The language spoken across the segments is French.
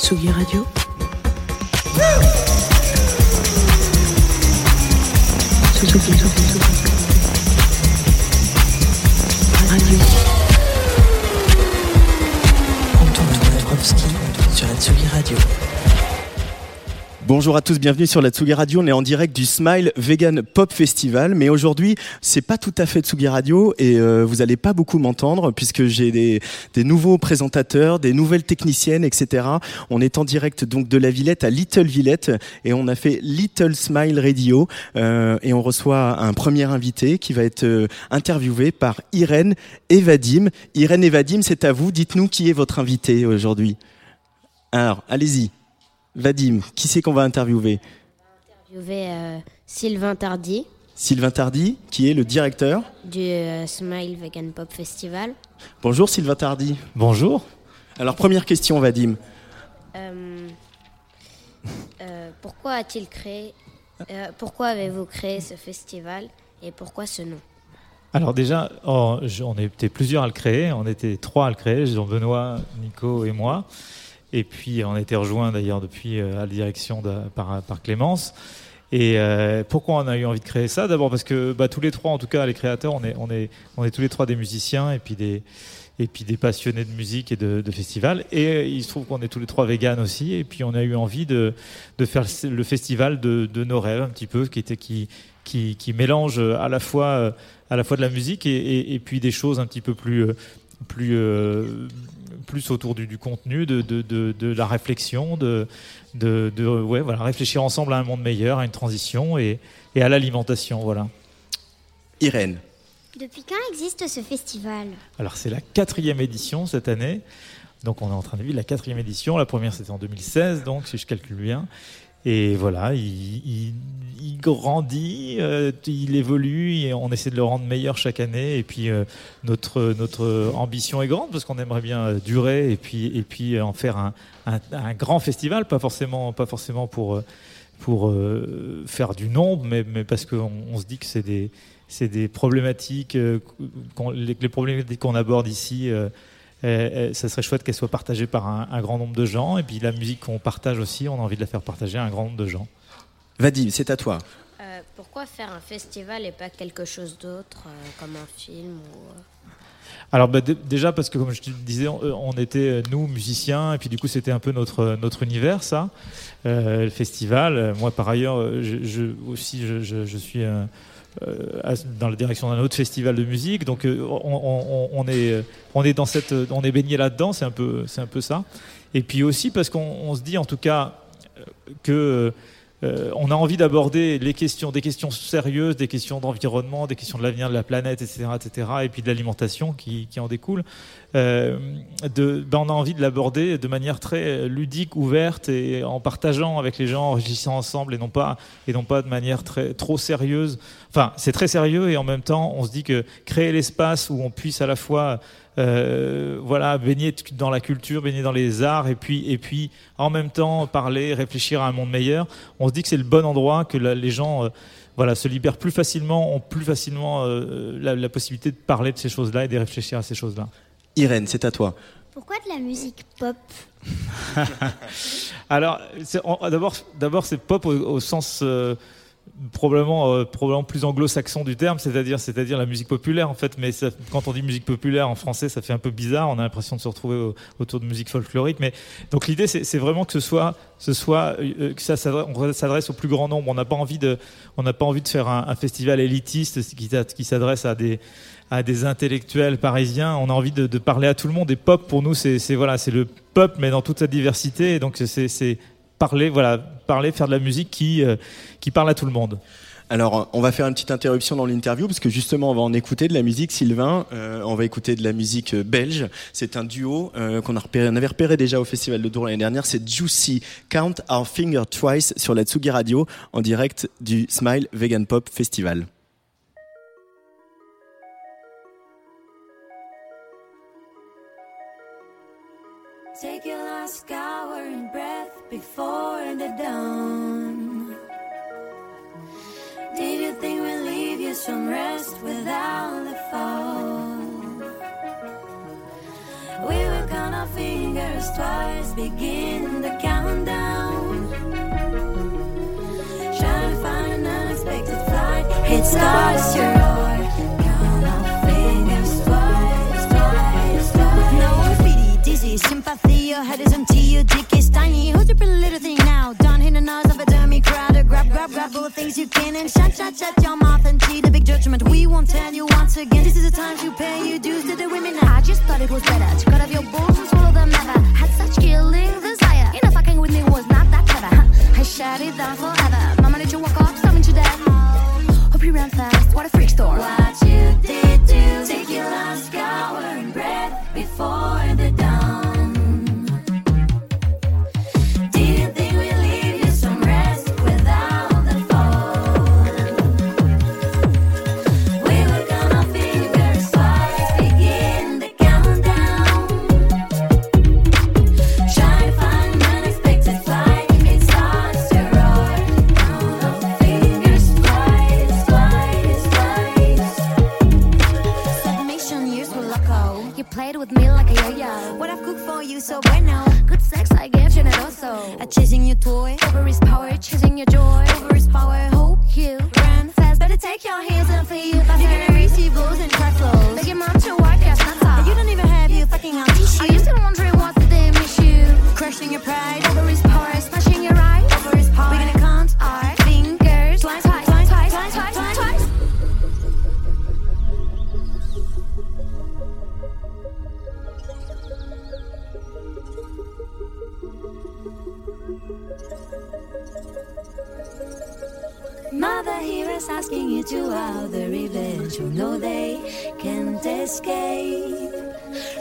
Tsugi Radio Tsugi. Radio. Antoine Dabrowski sur la Tsugi Radio. Bonjour à tous, bienvenue sur la Tsugi Radio. On est en direct du Smile Vegan Pop Festival, mais aujourd'hui c'est pas tout à fait Tsugi Radio et euh, vous allez pas beaucoup m'entendre puisque j'ai des, nouveaux présentateurs, des nouvelles techniciennes, etc. On est en direct donc de la Villette à Little Villette et on a fait Little Smile Radio euh, et on reçoit un premier invité qui va être euh, interviewé par Irène et Vadim. Irène et Vadim, c'est à vous. Dites-nous qui est votre invité aujourd'hui. Alors, allez-y. Vadim, qui c'est qu'on va interviewer? Interviewer euh, Sylvain Tardy Sylvain Tardy, qui est le directeur. du euh, Smile Vegan Pop Festival. Bonjour Sylvain Tardy. Bonjour. Alors première question Vadim. Euh, euh, pourquoi a-t-il créé euh, Pourquoi avez-vous créé ce festival et pourquoi ce nom? Alors déjà, oh, on était plusieurs à le créer. On était trois à le créer, Jean-Benoît, Nico et moi. Et puis on a été rejoints d'ailleurs depuis euh, à la direction par, par Clémence. Et euh, pourquoi on a eu envie de créer ça? D'abord parce que bah, tous les trois, en tout cas les créateurs, on est, on est, on est tous les trois des musiciens et puis des, et puis des passionnés de musique et de, de festival. Et euh, il se trouve qu'on est tous les trois véganes aussi. Et puis on a eu envie de, de faire le festival de, nos rêves un petit peu, qui, était, qui, qui, qui mélange à la fois, à la fois de la musique et, et, et puis des choses un petit peu plus, plus, euh, plus autour du, du contenu, de, de, de, de la réflexion, de, de, de ouais, voilà, réfléchir ensemble à un monde meilleur, à une transition et, et à l'alimentation. Voilà. Irène. Depuis quand existe ce festival? Alors c'est la quatrième édition cette année. Donc on est en train de vivre la quatrième édition. La première c'était en 2016, donc si je calcule bien. Et voilà, il, il- il grandit, euh, il évolue et on essaie de le rendre meilleur chaque année. Et puis euh, notre, notre ambition est grande parce qu'on aimerait bien euh, durer et puis, et puis euh, en faire un, un- grand festival, pas forcément, pas forcément pour, euh, pour euh, faire du nombre, mais, mais parce qu'on on se dit que c'est des, c'est des problématiques, les, les problématiques qu'on aborde ici, euh, euh, ça serait chouette qu'elles soient partagées par un, un grand nombre de gens. Et puis la musique qu'on partage aussi, on a envie de la faire partager à un grand nombre de gens. Vadim, c'est à toi. Euh, Pourquoi faire un festival et pas quelque chose d'autre, euh, comme un film ou, Alors bah, dé- déjà parce que comme je te le disais, on, on était nous musiciens et puis du coup c'était un peu notre notre univers ça, Euh, le festival. Moi par ailleurs, je, je- aussi je, je- je suis à- dans la direction d'un autre festival de musique, donc euh, on, on- est euh, on est dans cette euh, on est baigné là-dedans, c'est un peu c'est un peu ça. Et puis aussi parce qu'on on se dit en tout cas euh, que euh, on a envie d'aborder les questions, des questions sérieuses, des questions d'environnement, des questions de l'avenir de la planète, etc., etc., et puis de l'alimentation qui, qui en découle. Euh, de, ben, on a envie de l'aborder de manière très ludique, ouverte, et en partageant avec les gens, en réfléchissant ensemble, et non pas, et non pas de manière très, trop sérieuse. Enfin, c'est très sérieux, et en même temps, on se dit que créer l'espace où on puisse à la fois euh, voilà, baigner dans la culture, baigner dans les arts, et puis, et puis en même temps parler, réfléchir à un monde meilleur. On se dit que c'est le bon endroit, que la- les gens euh, voilà, se libèrent plus facilement, ont plus facilement euh, la, la possibilité de parler de ces choses-là et de réfléchir à ces choses-là. Irène, c'est à toi. Pourquoi de la musique pop? Alors, d'abord, d'abord, c'est pop au, au sens euh, probablement, euh, probablement plus anglo-saxon du terme, c'est-à-dire, c'est-à-dire la musique populaire en fait. Mais quand on dit musique populaire en français, ça fait un peu bizarre. On a l'impression de se retrouver au- autour de musique folklorique. Mais donc l'idée, c'est, vraiment que ce soit, euh, que ça s'adresse, au plus grand nombre. On n'a pas envie de, on n'a pas envie de faire un, festival élitiste qui, s'a- qui s'adresse à des intellectuels parisiens. On a envie de, parler à tout le monde. Et pop, pour nous, c'est voilà, c'est le pop, mais dans toute sa diversité. Et donc, c'est parler, voilà, parler, faire de la musique qui, euh, qui parle à tout le monde. Alors, on va faire une petite interruption dans l'interview parce que justement, on va en écouter de la musique. Sylvain, euh, on va écouter de la musique euh, belge. C'est un duo euh, qu'on a repéré, on avait repéré déjà au Festival de Tours l'année dernière. C'est Juicy, Count Our Finger Twice sur la Tsugi Radio en direct du Smile Vegan Pop Festival. Take you some rest without the fall? We were gonna fingers fingers twice, begin the countdown. Trying to find an unexpected flight. It starts your heart. Count our fingers twice, twice, twice. No speedy, dizzy, sympathy. Your head is empty, your dick is tiny. Hold your pretty little thing Grab, all the things you can and shut, shut, shut your mouth and see the big judgment. We won't tell you once again. This is the time to pay your dues to the women. I just thought it was better to cut off your balls and swallow them never. Had such killing desire. You know, fucking with me was not that clever. I shut it down forever. Mama, did you walk off? Something to death. Hope you ran fast. What a freak store. What you did to take your last shower and breath before Mother here is asking you to out the revenge. You know they can't escape.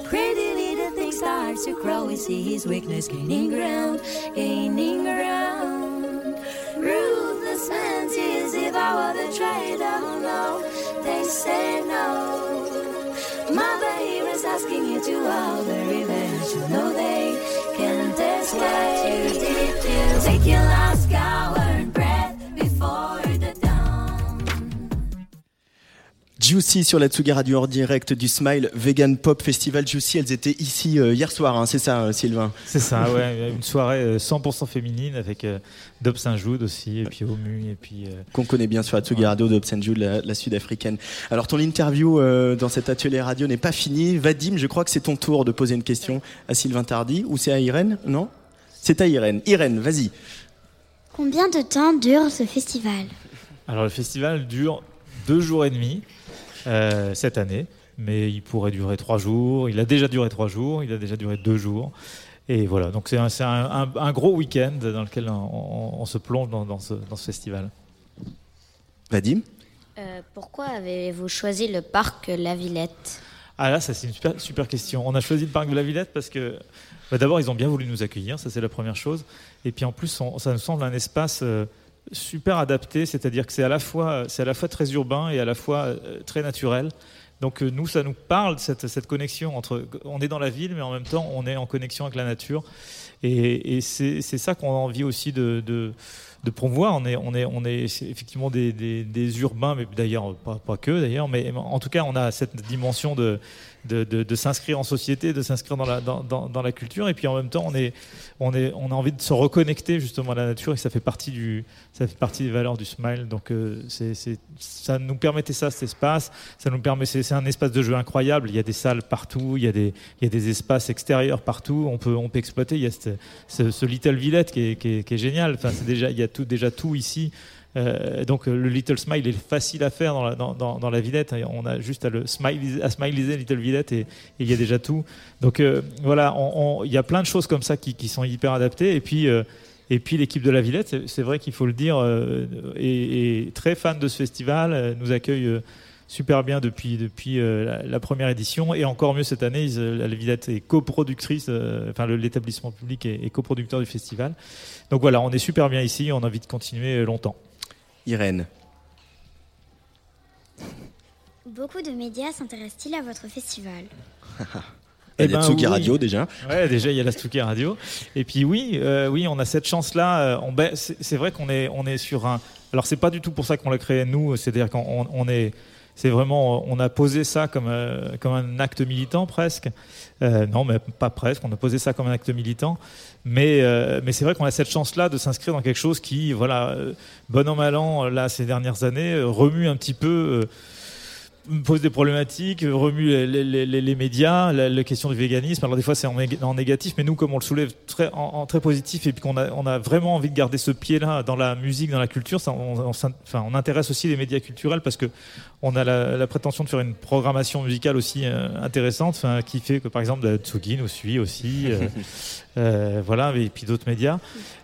Pretty little thing starts to grow. We see his weakness gaining ground, gaining ground. Ruthless I were the traitor. No, they say no. Mother here is asking you to out the revenge. You know they Juicy sur la Tsugi Radio en direct du Smile Vegan Pop Festival. Juicy, elles étaient ici euh, hier soir, hein, c'est ça, euh, Sylvain C'est ça, ouais, une soirée euh, 100% féminine avec euh, Dob Saint-Joud aussi, et puis Omu, et puis. euh, qu'on connaît bien sur la Tsugi Radio de Obsenju, la, la sud-africaine. Alors ton interview euh, dans cet atelier radio n'est pas finie. Vadim, je crois que c'est ton tour de poser une question à Sylvain Tardy, ou c'est à Irène Non? C'est à Irène. Irène, vas-y. Combien de temps dure ce festival? Alors le festival dure deux jours et demi euh, cette année, mais il pourrait durer trois jours. Il a déjà duré trois jours, il a déjà duré deux jours. Et voilà, donc c'est un, c'est un- un- un gros week-end dans lequel on, on- on se plonge dans, dans ce, dans ce festival. Vadim? Euh, pourquoi avez-vous choisi le parc La Villette? Ah là, ça c'est une super, super question. On a choisi le parc de la Villette parce que bah, d'abord ils ont bien voulu nous accueillir, ça c'est la première chose. Et puis en plus, ça nous semble un espace euh, super adapté, c'est-à-dire que c'est à la fois à la fois très urbain et à la fois euh, très naturel. Donc euh, nous, ça nous parle cette, cette connexion entre on est dans la ville, mais en même temps on est en connexion avec la nature. Et, et c'est ça qu'on a envie aussi de, de, promouvoir. On est, on est, on est effectivement des, des, des urbains, mais d'ailleurs pas, pas que d'ailleurs, mais en tout cas on a cette dimension de, de, s'inscrire en société, de s'inscrire dans la, dans, dans, la culture, et puis en même temps on est, on est, on a envie de se reconnecter justement à la nature, et ça fait partie du, ça fait partie des valeurs du Smile. Donc euh, c'est, ça nous permettait ça, cet espace. Ça nous permet, c'est, un espace de jeu incroyable. Il y a des salles partout, il y a des, il y a des espaces extérieurs partout. On peut, on peut exploiter. Il y a ce Little Villette qui est, qui est, qui est génial. Enfin, c'est déjà, il y a tout, déjà tout ici. Euh, donc euh, le Little Smile est facile à faire dans la, dans. On a juste à le smiliser, à smiliser Little Villette et, il y a déjà tout. Donc euh, voilà, il y a plein de choses comme ça qui, sont hyper adaptées. Et puis et puis l'équipe de la Villette, c'est- vrai qu'il faut le dire, est, très fan de ce festival, nous accueille super bien depuis, depuis la, première édition et encore mieux cette année, la Villette est coproductrice, enfin l'établissement public est, coproducteur du festival. Donc voilà, on est super bien ici, on a envie de continuer longtemps. Irène. Beaucoup de médias s'intéressent-ils à votre festival? Il y a Eh ben, Tsugi oui. Radio déjà. Ouais, déjà il y a la Stouquet Radio. Et puis oui, euh, oui, on a cette chance-là. euh, c'est vrai qu'on est, on est sur un. Alors c'est pas du tout pour ça qu'on l'a créé nous. C'est-à-dire qu'on on- on est. c'est vraiment, on a posé ça comme, euh, comme un acte militant presque. Euh, non, mais pas presque. On a posé ça comme un acte militant. Mais, euh, mais c'est vrai qu'on a cette chance-là de s'inscrire dans quelque chose qui, voilà, bon an mal an, là, ces dernières années, remue un petit peu. pose des problématiques, remue les, les- les- médias, la, question du véganisme. Alors des fois c'est en, nég- en négatif, mais nous comme on le soulève très, en, très positif et puis qu'on a, on a vraiment envie de garder ce pied-là dans la musique, dans la culture, ça, enfin, on intéresse aussi les médias culturels parce que on a la, la prétention de faire une programmation musicale aussi euh, intéressante, qui fait que par exemple la Tsugi nous suit aussi, euh, euh, voilà, et puis d'autres médias.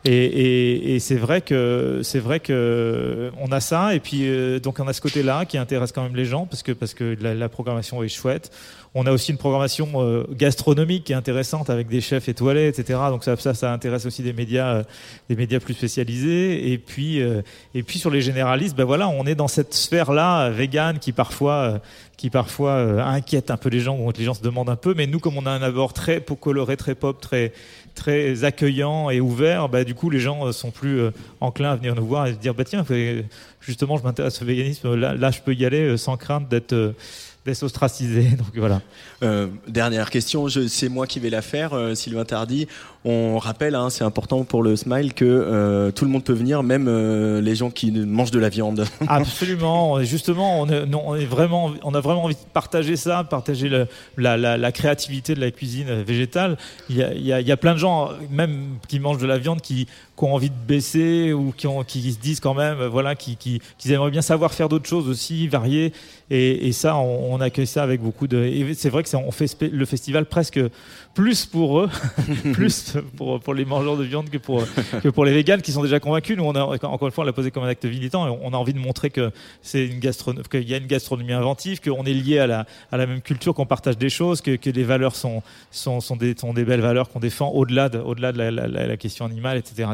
Et, et- et c'est vrai que c'est vrai que on a ça, et puis euh, donc on a ce côté-là qui intéresse quand même les gens parce que parce que la, la programmation est chouette. On a aussi une programmation euh, gastronomique qui est intéressante avec des chefs étoilés, etc. Donc ça, ça, intéresse aussi des médias, euh, des médias plus spécialisés. Et puis, euh, et puis sur les généralistes, ben voilà, on est dans cette sphère-là végane qui parfois, qui parfois inquiète un peu les gens, où les gens se demandent un peu. Mais nous, comme on a un abord très coloré, très pop, très très accueillant et ouvert, bah, du coup les gens sont plus enclins à venir nous voir et se dire bah tiens justement je m'intéresse au véganisme, là, là je peux y aller sans crainte d'être d'être ostracisé. Donc voilà. Euh, dernière question, je- c'est moi qui vais la faire, euh, Sylvain Tardy. On rappelle, hein, c'est important pour le Smile que euh, tout le monde peut venir, même euh, les gens qui mangent de la viande. Absolument. Justement, on, est, non, on, est vraiment, on a vraiment envie de partager ça, partager le- la, la- la créativité de la cuisine végétale. Il y, a, il y a- il y a plein de gens, même qui mangent de la viande, qui, qui ont envie de baisser ou qui, qui se disent quand même, voilà, qui, qui, qu'ils aimeraient bien savoir faire d'autres choses aussi, variées. Et, ça, on, accueille ça avec beaucoup de. C'est vrai que on fait le festival presque plus pour eux, plus pour, pour les mangeurs de viande que pour, que pour les véganes qui sont déjà convaincus. Nous, on a, encore une fois, on l'a posé comme un acte militant on a envie de montrer qu'il y a une gastronomie inventive, qu'on est lié à la, à la même culture, qu'on partage des choses, que, que les valeurs sont, sont, sont, des, belles valeurs qu'on défend au-delà de, au-delà de la, question animale, etc.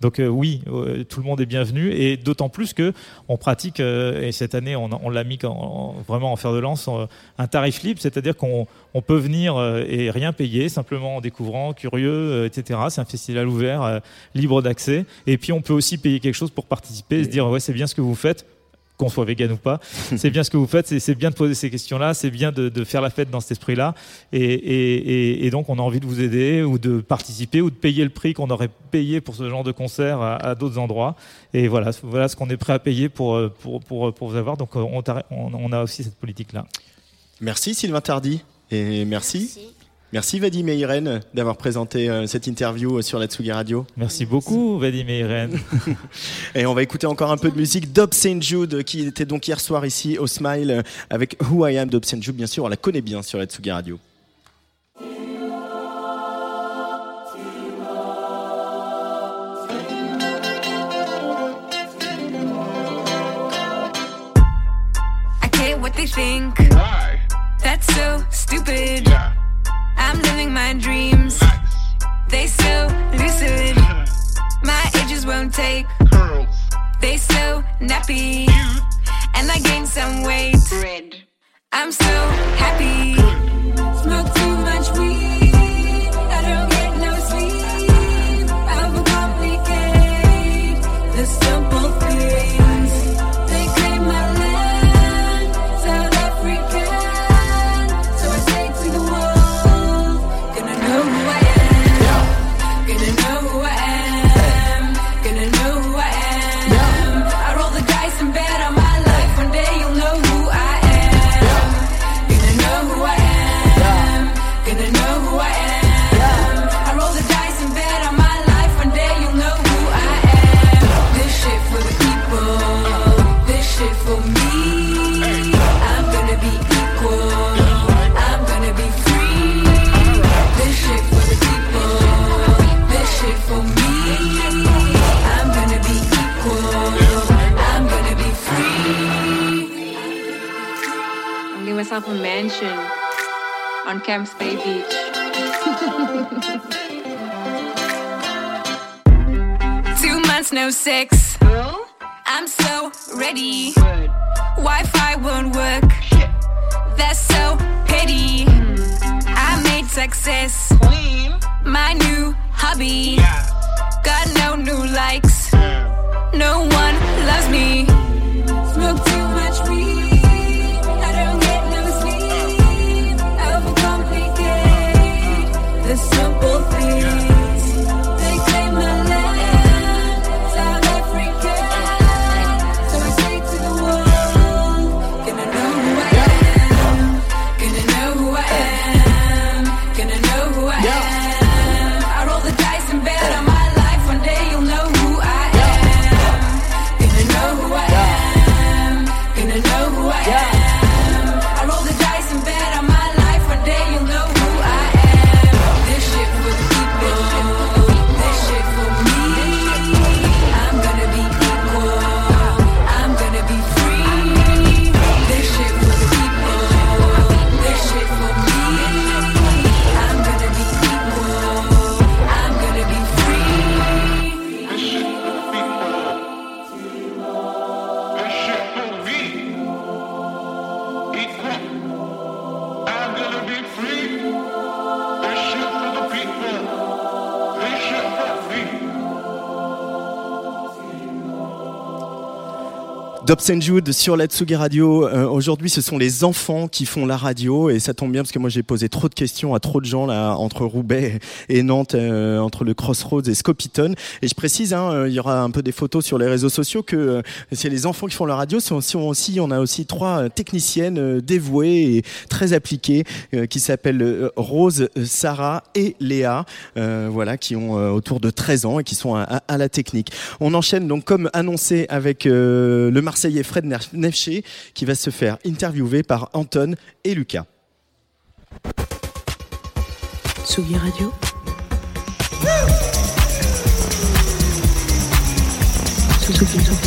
Donc euh, oui, euh, tout le monde est bienvenu et d'autant plus que on pratique et cette année on, on l'a mis en- en- vraiment en fer de lance euh, un tarif libre, c'est-à-dire qu'on on peut venir euh, et rien payer, simplement en découvrant, curieux, euh, etc. C'est un festival ouvert, euh, libre d'accès. Et puis on peut aussi payer quelque chose pour participer et se dire ouais c'est bien ce que vous faites qu'on soit vegan ou pas, c'est bien ce que vous faites, c'est- c'est bien de poser ces questions-là, c'est bien de, de faire la fête dans cet esprit-là, et, et- et- et donc on a envie de vous aider ou de participer ou de payer le prix qu'on aurait payé pour ce genre de concert à, à d'autres endroits, et voilà, voilà ce qu'on est prêt à payer pour, pour, pour, pour vous avoir, donc on, t'a- on- on a aussi cette politique-là. Merci Sylvain Tardy. Et merci. Merci, Vadim et Irène d'avoir présenté euh, cette interview euh, sur la Tsugi Radio. Merci beaucoup, Vadim et Irène. Et on va écouter encore un peu de musique d'Ob St. Jude qui était donc hier soir ici au Smile euh, avec Who I Am d'Ob St. Jude. Bien sûr, on la connaît bien sur la Tsugi Radio. I what they think. That's so stupid. I'm living my dreams. They so lucid. My ages won't take. They so nappy. And I gained some weight. I'm so happy. I'm so ready. Wi-Fi won't work. That's so petty. I made success my new hobby. Got no new likes. No one loves me. Smoke Dobson Jude sur la Tsugi Radio. Euh, Aujourd'hui, ce sont les enfants qui font la radio et ça tombe bien parce que moi j'ai posé trop de questions à trop de gens là entre Roubaix et Nantes, euh, entre le Crossroads et Scopiton. Et je précise, hein, euh, il y aura un peu des photos sur les réseaux sociaux que c'est les enfants qui font la radio. Aussi, on a aussi trois techniciennes dévouées et très appliquées qui s'appellent Rose, Sarah et Léa. voilà, qui ont autour de 13 ans et qui sont à, à- la technique. On enchaîne donc comme annoncé avec le Marseillais Fred Nefché qui va se faire interviewer par Anton et Lucas. Tsugi Radio. Tsugi, Tsugi, Tsugi.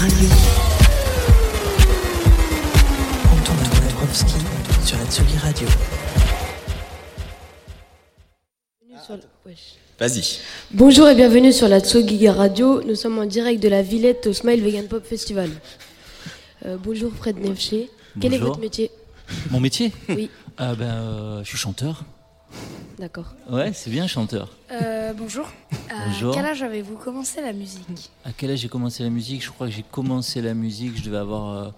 Radio. Anton Dubrovski sur la Tsugi Radio. Vas-y. Bonjour et bienvenue sur la Tsogiga Radio. Nous sommes en direct de la Villette au Smile Vegan Pop Festival. Euh, bonjour Fred Nefché. Quel est votre métier Mon métier Oui, Ah ben, euh, je suis chanteur. d'accord. Ouais, c'est bien chanteur. Euh, bonjour. À Bonjour. quel âge avez-vous commencé la musique À quel âge j'ai commencé la musique? Je crois que j'ai commencé la musique, je devais avoir euh,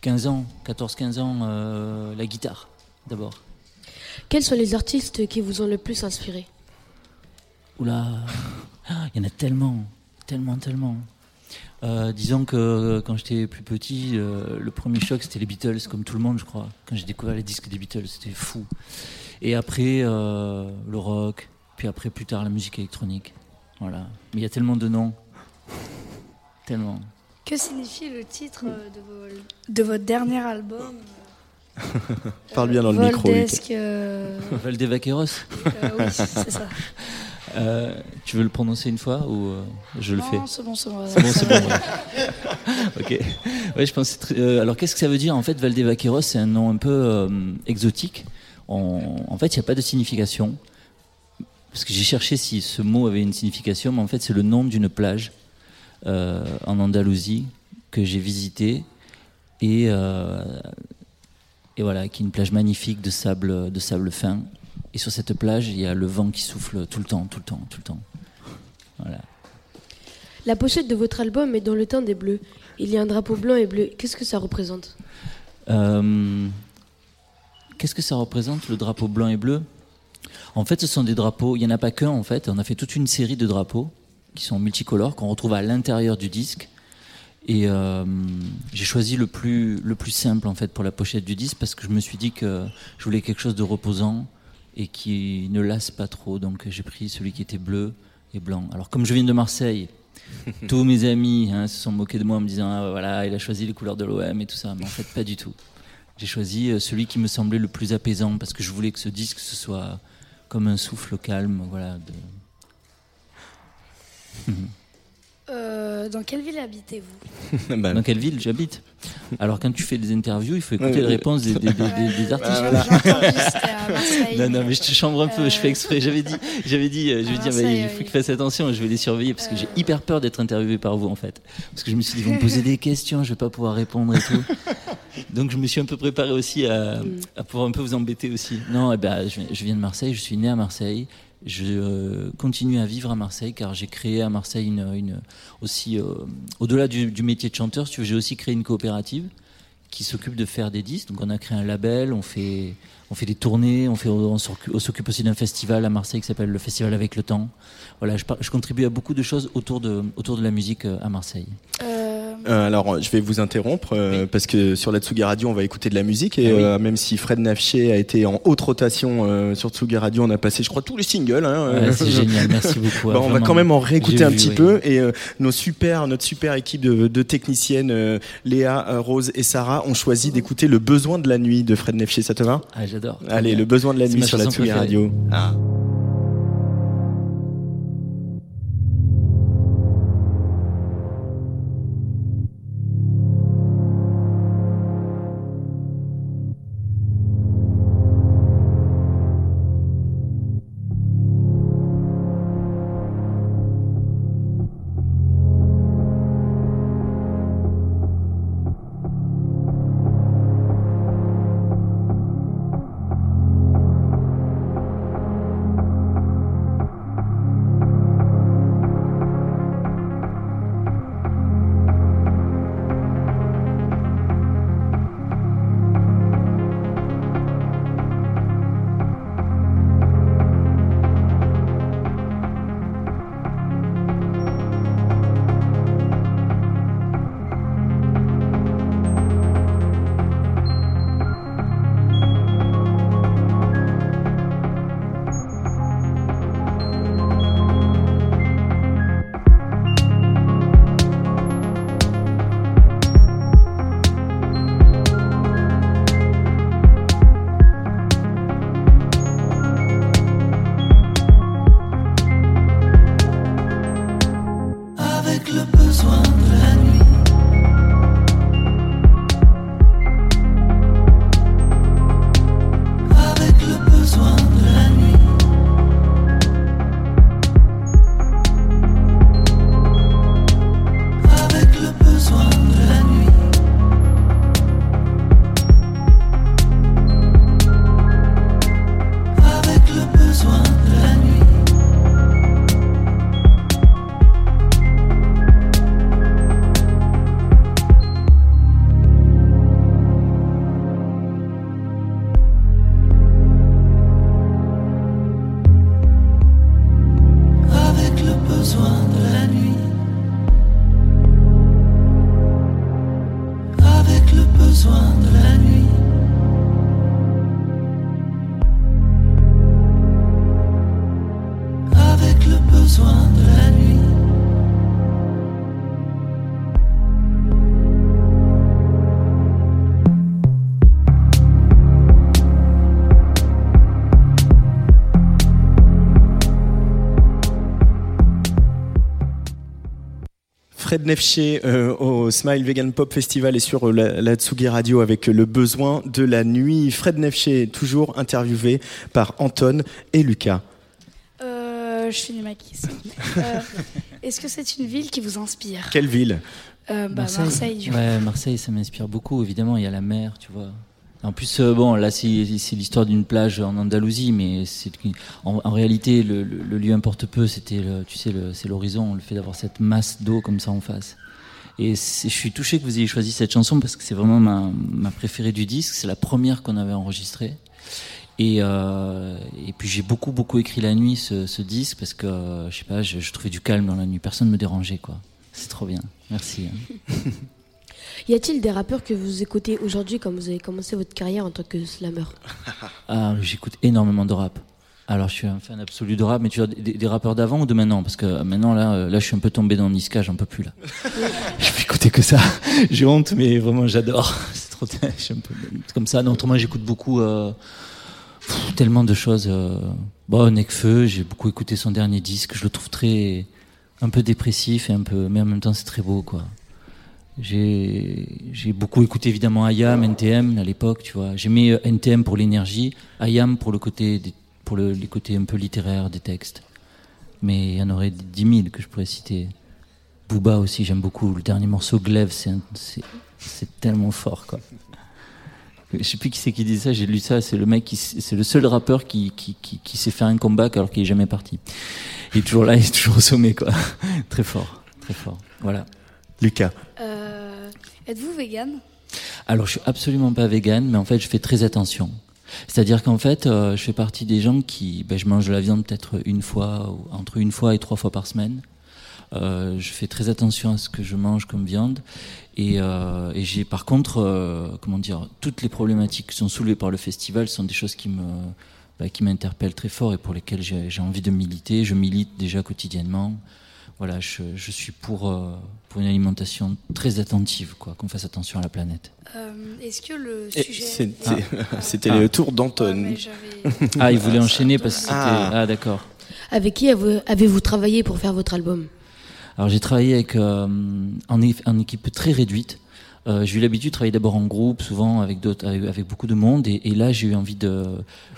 15 ans, 14-15 ans, euh, la guitare d'abord. Quels sont les artistes qui vous ont le plus inspiré? Oula, il y en a tellement, tellement, tellement. Euh, disons que quand j'étais plus petit, euh, le premier choc c'était les Beatles, comme tout le monde, je crois. Quand j'ai découvert les disques des Beatles, c'était fou. Et après, euh, le rock, puis après, plus tard, la musique électronique. Voilà. Mais il y a tellement de noms. Tellement. Que signifie le titre euh, de, vos- de votre dernier album Parle bien dans le micro. Euh, Valdevaqueros euh, Oui, c'est ça. Euh, Tu veux le prononcer une fois ou euh, je le fais c'est bon, c'est bon. C'est bon, c'est bon. ok. Ouais, je pense. très- euh, alors, qu'est-ce que ça veut dire En fait, Valdevaqueros, c'est un nom un peu exotique. On- En fait, il n'y a pas de signification. Parce que j'ai cherché si ce mot avait une signification, mais en fait, c'est le nom d'une plage en Andalousie que j'ai visitée. Et, et voilà, qui est une plage magnifique de sable, de sable fin. Et sur cette plage, il y a le vent qui souffle tout le temps, tout le temps, tout le temps. Voilà. La pochette de votre album est dans le teint des bleus. Il y a un drapeau blanc et bleu. Qu'est-ce que ça représente? Euh, Qu'est-ce que ça représente le drapeau blanc et bleu? En fait, ce sont des drapeaux. Il n'y en a pas qu'un en fait. On a fait toute une série de drapeaux qui sont multicolores qu'on retrouve à l'intérieur du disque. Et euh, j'ai choisi le plus le plus simple en fait pour la pochette du disque parce que je me suis dit que je voulais quelque chose de reposant et qui ne lasse pas trop. Donc j'ai pris celui qui était bleu et blanc. Alors comme je viens de Marseille. Tous mes amis hein, se sont moqués de moi en me disant ah, voilà il a choisi les couleurs de l'OM et tout ça, mais en fait pas du tout. J'ai choisi euh, celui qui me semblait le plus apaisant parce que je voulais que ce disque ce soit comme un souffle calme, voilà. De... Euh, dans quelle ville habitez-vous Bah, Dans quelle ville j'habite Alors quand tu fais des interviews, il faut écouter les réponses des, des- des- des- des artistes. Marseille. Non, non, mais je te chambre un peu, je fais exprès. J'avais dit, j'avais dit, euh, je vais À dire, bah, Marseille, il faut oui. qu'ils fassent attention, je vais les surveiller parce que j'ai Euh. hyper peur d'être interviewé par vous en fait. Parce que je me suis dit, ils vont me poser des questions, je vais pas pouvoir répondre et tout. Donc je me suis un peu préparé aussi à, à pouvoir un peu vous embêter aussi. Non, eh ben, je, viens- je viens de Marseille, je suis né à Marseille. Je euh, continue à vivre à Marseille car j'ai créé à Marseille une, une aussi, euh, au-delà du, du métier de chanteur, j'ai aussi créé une coopérative qui s'occupe de faire des disques. Donc on a créé un label, on fait, on fait des tournées, on, fait, on s'occupe aussi d'un festival à Marseille qui s'appelle le Festival avec le temps. Voilà, je, je contribue à beaucoup de choses autour de, autour de la musique euh, à Marseille. Euh, Euh, alors, je vais vous interrompre euh, parce que sur la Tsugi Radio, on va écouter de la musique et Ah oui. euh, même si Fred Nafché a été en haute rotation euh, sur Tsugi Radio, on a passé, je crois, tous les singles. Hein, Ouais, c'est génial, merci beaucoup. Bah, on va quand même en réécouter un vu, petit oui. peu et euh, nos super, notre super équipe de, de techniciennes euh, Léa, Rose et Sarah ont choisi d'écouter Le besoin de la nuit de Fred Nefché. Ça te va? Ah, j'adore. Allez, Le besoin de la nuit sur la Tsugi. Radio. Ah. Fred Nefché euh, au Smile Vegan Pop Festival et sur euh, la, la Tsugi Radio avec le besoin de la nuit. Fred Nefché, toujours interviewé par Anton et Lucas. Euh, je finis ma question. Euh, Est-ce que c'est une ville qui vous inspire? Quelle ville? Euh, bah, Marseille. du coup. Ouais, Marseille, ça m'inspire beaucoup. Évidemment, il y a la mer, tu vois. En plus, euh, bon, là, c'est l'histoire d'une plage en Andalousie, mais en, réalité, le, lieu importe peu. C'était, tu sais, c'est l'horizon, le fait d'avoir cette masse d'eau comme ça en face. Et je suis touché que vous ayez choisi cette chanson parce que c'est vraiment ma, préférée du disque. C'est la première qu'on avait enregistrée. Et, euh, puis j'ai beaucoup beaucoup écrit la nuit ce, disque parce que je sais pas, je, je trouvais du calme dans la nuit. Personne me dérangeait quoi. C'est trop bien. Merci. hein. Y a-t-il des rappeurs que vous écoutez aujourd'hui quand vous avez commencé votre carrière en tant que slammer? Ah, j'écoute énormément de rap. Alors, je suis un fan absolu de rap, mais tu vois, des, des rappeurs d'avant ou de maintenant? Parce que maintenant, là, euh, là, je suis un peu tombé dans Niska, j'en peux plus, là. je peux écouter que ça. J'ai honte, mais vraiment, j'adore. C'est trop, je suis un peu comme ça. Non, autrement, j'écoute beaucoup, euh, pff, tellement de choses. Euh, bon, Necfeu, j'ai beaucoup écouté son dernier disque. Je le trouve très, un peu dépressif et un peu, mais en même temps, c'est très beau, quoi. J'ai beaucoup écouté évidemment IAM, NTM à l'époque, tu vois. J'aimais euh, NTM pour l'énergie, IAM pour le côté des- pour le, les côtés un peu littéraires des textes. Mais il y en aurait dix mille que je pourrais citer. Booba aussi, j'aime beaucoup. Le dernier morceau, Glaive, c'est tellement fort, quoi. Je sais plus qui c'est qui dit ça, j'ai lu ça, c'est le mec qui, c'est le seul rappeur qui, qui, qui, qui sait faire un comeback alors qu'il est jamais parti. Il est toujours là, il est toujours au sommet, quoi. très fort, très fort. Voilà. Lucas. Euh, Êtes-vous vegan? Alors, je suis absolument pas vegan, mais en fait, je fais très attention. C'est-à-dire qu'en fait, euh, je fais partie des gens qui, ben, je mange de la viande peut-être une fois, ou entre une fois et trois fois par semaine. Euh, je fais très attention à ce que je mange comme viande. Et, euh, et j'ai par contre, euh, comment dire, toutes les problématiques qui sont soulevées par le festival sont des choses qui me, bah, qui m'interpellent très fort et pour lesquelles j'ai j'ai envie de militer. Je milite déjà quotidiennement. Voilà, je, je suis pour, euh, pour une alimentation très attentive, quoi, qu'on fasse attention à la planète. Euh, Est-ce que le Et sujet. C'était c'était Ah. le tour d'Anton. Ah, il voulait enchaîner parce que c'était. Ah. Ah, d'accord. Avec qui avez- avez-vous travaillé pour faire votre album? Alors j'ai travaillé avec euh, en, équipe très réduite. Euh, j'ai eu l'habitude de travailler d'abord en groupe, souvent avec d'autres, avec, avec beaucoup de monde, et, et là j'ai eu envie de,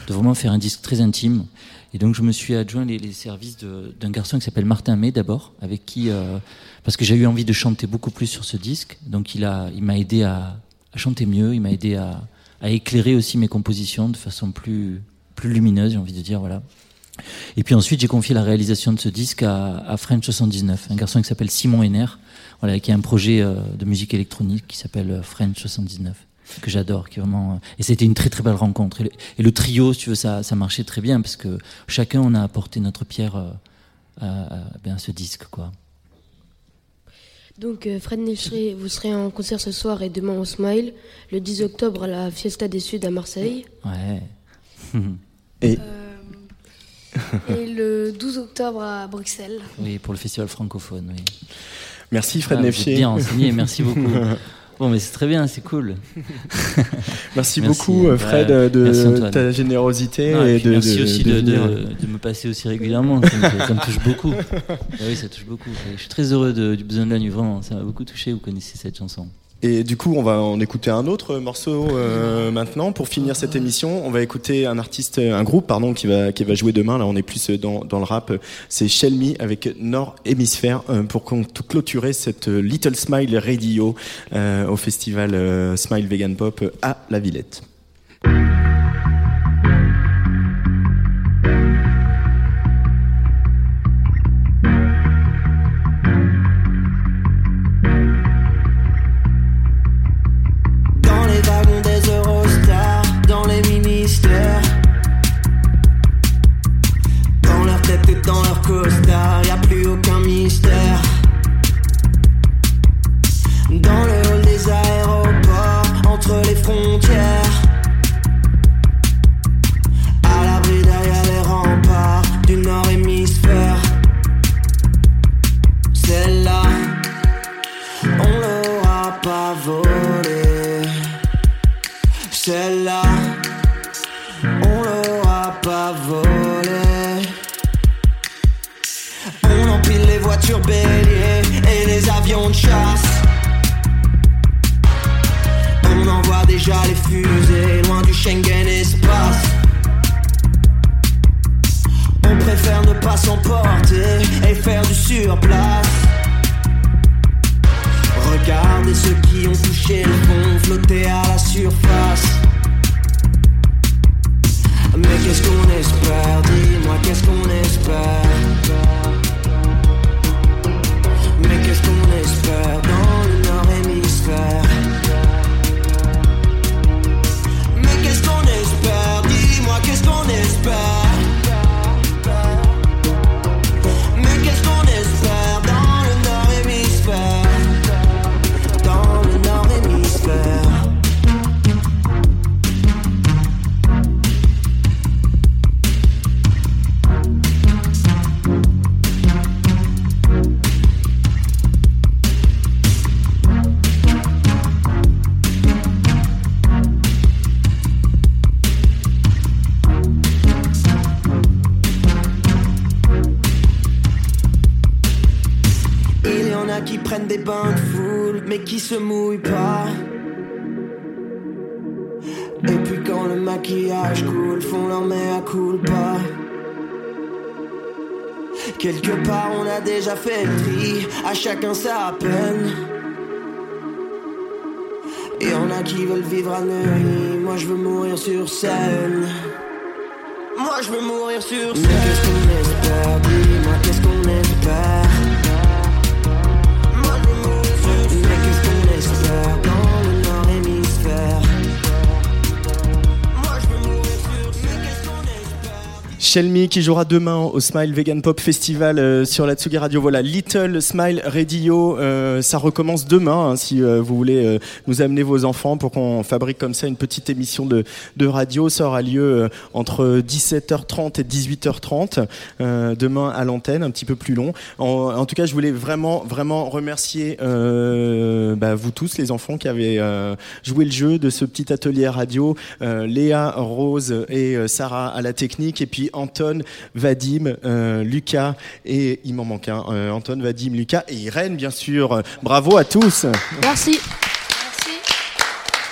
de vraiment faire un disque très intime. Et donc je me suis adjoint les, services d'un garçon qui s'appelle Martin May d'abord, avec qui euh, parce que j'ai eu envie de chanter beaucoup plus sur ce disque. Donc il a, il m'a aidé à, chanter mieux, il m'a aidé à, éclairer aussi mes compositions de façon plus plus lumineuse, j'ai envie de dire voilà. Et puis ensuite, j'ai confié la réalisation de ce disque à, à French 79, un garçon qui s'appelle Simon Henner, voilà, qui a un projet euh, de musique électronique qui s'appelle euh, French 79, que j'adore, qui est vraiment. euh, et c'était une très très belle rencontre. Et le, et le trio, si tu veux, ça, ça marchait très bien parce que chacun on a apporté notre pierre euh, à, à- ben, à ce disque, quoi. Donc euh, Fred Nelchré, vous serez en concert ce soir et demain au Smile, le 10 octobre à la Fiesta des Suds à Marseille. Ouais. Et Et le 12 octobre à Bruxelles. oui, pour le festival francophone. Oui. merci Fred Ah, Neffier. bien renseigné, merci beaucoup. Bon, mais c'est très bien, c'est cool. Merci, Merci, beaucoup ouais. Fred euh, de ta générosité Non, et de, merci de- aussi de venir. me passer aussi régulièrement. Ça me, ça me touche beaucoup. Ah oui, ça touche beaucoup. Je suis très heureux du besoin de la nuit, vraiment. Ça m'a beaucoup touché. Vous connaissez cette chanson. Et du coup, on va en écouter un autre morceau euh, maintenant pour finir cette émission. On va écouter un artiste, un groupe pardon, qui va qui va jouer demain. Là, on est plus dans, dans le rap. C'est Shell Me avec Nord Hémisphère euh, pour clôturer cette euh, Little Smile Radio euh, au festival euh, Smile Vegan Pop à la Villette. Mais qui se mouillent pas. Et puis quand le maquillage coule, font leur mea culpa. Quelque part on a déjà fait le tri, à chacun sa peine. Et en a qui veulent vivre à Neuilly, moi je veux mourir sur scène. Moi je veux mourir sur scène. Mais qu'est-ce qu'on espère, dis-moi qu'est-ce qu'on espère? Shelmy qui jouera demain au Smile Vegan Pop Festival euh, sur la Tsugi Radio. Voilà, Little Smile Radio, euh, ça recommence demain hein, si euh, vous voulez nous amener vos enfants pour qu'on fabrique comme ça une petite émission de, de radio. Ça aura lieu entre 17h30 et 18h30 euh, demain à l'antenne, un petit peu plus long. En, en tout cas, je voulais vraiment, vraiment remercier bah, vous tous, les enfants qui avez euh, joué le jeu de ce petit atelier radio. Léa, Rose et Sarah à la technique, et puis Anton, Vadim, euh, Lucas et il m'en manque un. euh, Anton, Vadim, Lucas et Irène, bien sûr. Bravo à tous. Merci.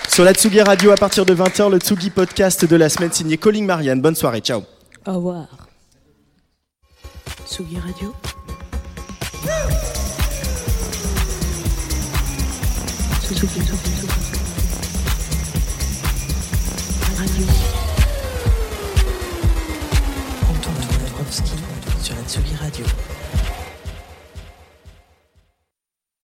Sur la Tsugi Radio, à partir de 20h, le Tsugi podcast de la semaine signé Calling Marianne. Bonne soirée, ciao. Au revoir. Tsugi Radio. Tsugi, Tsugi, Tsugi. Radio. Tsugi Radio.